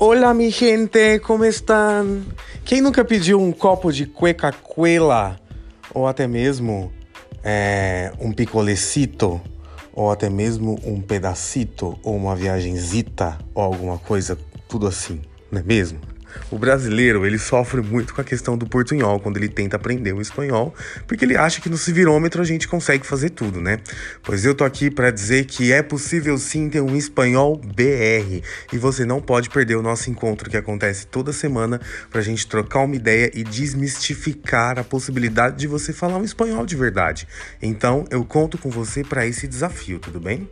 Olá, mi gente, como estão? Quem nunca pediu um copo de cueca cuela? Ou até mesmo é, um picolecito? Ou até mesmo um pedacito? Ou uma viagenzita? Ou alguma coisa, tudo assim, não é mesmo? O brasileiro, ele sofre muito com a questão do portunhol quando ele tenta aprender o espanhol, porque ele acha que no civirômetro a gente consegue fazer tudo, né? Pois eu tô aqui para dizer que é possível sim ter um espanhol BR e você não pode perder o nosso encontro que acontece toda semana pra gente trocar uma ideia e desmistificar a possibilidade de você falar um espanhol de verdade. Então, eu conto com você para esse desafio, tudo bem?